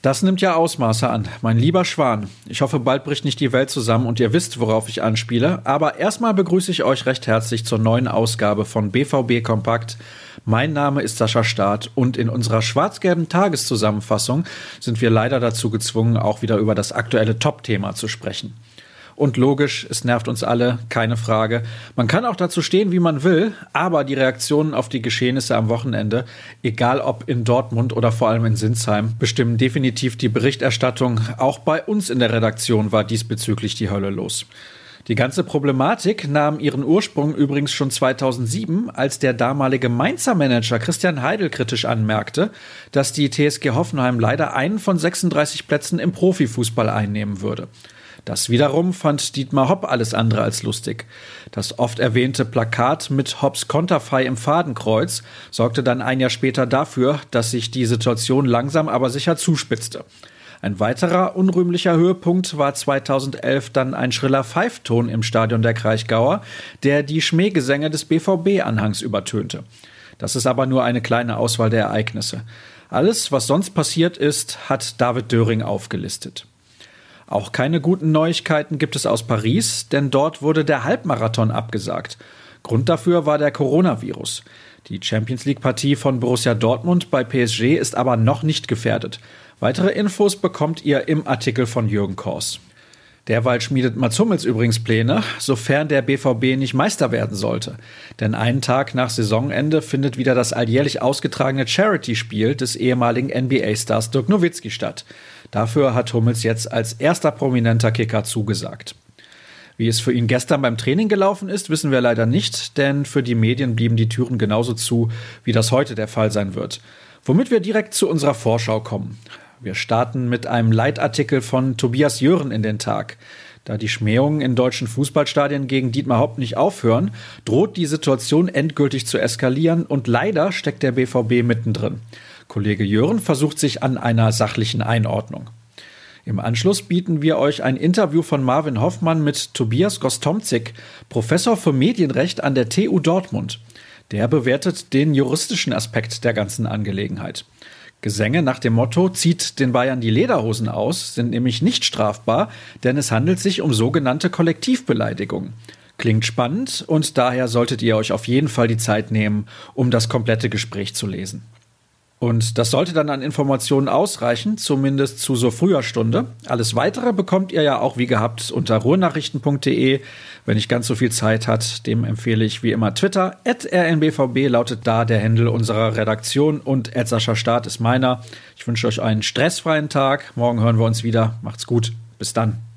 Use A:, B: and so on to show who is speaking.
A: Das nimmt ja Ausmaße an, mein lieber Schwan. Ich hoffe, bald bricht nicht die Welt zusammen und ihr wisst, worauf ich anspiele. Aber erstmal begrüße ich euch recht herzlich zur neuen Ausgabe von BVB Kompakt. Mein Name ist Sascha Staat und in unserer schwarz-gelben Tageszusammenfassung sind wir leider dazu gezwungen, auch wieder über das aktuelle Top-Thema zu sprechen. Und logisch, es nervt uns alle, keine Frage. Man kann auch dazu stehen, wie man will, aber die Reaktionen auf die Geschehnisse am Wochenende, egal ob in Dortmund oder vor allem in Sinsheim, bestimmen definitiv die Berichterstattung. Auch bei uns in der Redaktion war diesbezüglich die Hölle los. Die ganze Problematik nahm ihren Ursprung übrigens schon 2007, als der damalige Mainzer Manager Christian Heidel kritisch anmerkte, dass die TSG Hoffenheim leider einen von 36 Plätzen im Profifußball einnehmen würde. Das wiederum fand Dietmar Hopp alles andere als lustig. Das oft erwähnte Plakat mit Hopps Konterfei im Fadenkreuz sorgte dann ein Jahr später dafür, dass sich die Situation langsam aber sicher zuspitzte. Ein weiterer unrühmlicher Höhepunkt war 2011 dann ein schriller Pfeifton im Stadion der Kraichgauer, der die Schmähgesänge des BVB-Anhangs übertönte. Das ist aber nur eine kleine Auswahl der Ereignisse. Alles, was sonst passiert ist, hat David Döring aufgelistet. Auch keine guten Neuigkeiten gibt es aus Paris, denn dort wurde der Halbmarathon abgesagt. Grund dafür war der Coronavirus. Die Champions League Partie von Borussia Dortmund bei PSG ist aber noch nicht gefährdet. Weitere Infos bekommt ihr im Artikel von Jürgen Kors. Derweil schmiedet Mats Hummels übrigens Pläne, sofern der BVB nicht Meister werden sollte. Denn einen Tag nach Saisonende findet wieder das alljährlich ausgetragene Charity-Spiel des ehemaligen NBA-Stars Dirk Nowitzki statt. Dafür hat Hummels jetzt als erster prominenter Kicker zugesagt. Wie es für ihn gestern beim Training gelaufen ist, wissen wir leider nicht, denn für die Medien blieben die Türen genauso zu, wie das heute der Fall sein wird. Womit wir direkt zu unserer Vorschau kommen. Wir starten mit einem Leitartikel von Tobias Jören in den Tag. Da die Schmähungen in deutschen Fußballstadien gegen Dietmar Haupt nicht aufhören, droht die Situation endgültig zu eskalieren und leider steckt der BVB mittendrin. Kollege Jören versucht sich an einer sachlichen Einordnung. Im Anschluss bieten wir euch ein Interview von Marvin Hoffmann mit Tobias Gostomzik, Professor für Medienrecht an der TU Dortmund. Der bewertet den juristischen Aspekt der ganzen Angelegenheit. Gesänge nach dem Motto zieht den Bayern die Lederhosen aus sind nämlich nicht strafbar, denn es handelt sich um sogenannte Kollektivbeleidigung. Klingt spannend und daher solltet ihr euch auf jeden Fall die Zeit nehmen, um das komplette Gespräch zu lesen. Und das sollte dann an Informationen ausreichen, zumindest zu so früher Stunde. Alles weitere bekommt ihr ja auch wie gehabt unter ruhrnachrichten.de. Wenn nicht ganz so viel Zeit hat, dem empfehle ich wie immer Twitter. rnbvb lautet da der Händel unserer Redaktion und Sascha Start ist meiner. Ich wünsche euch einen stressfreien Tag. Morgen hören wir uns wieder. Macht's gut. Bis dann.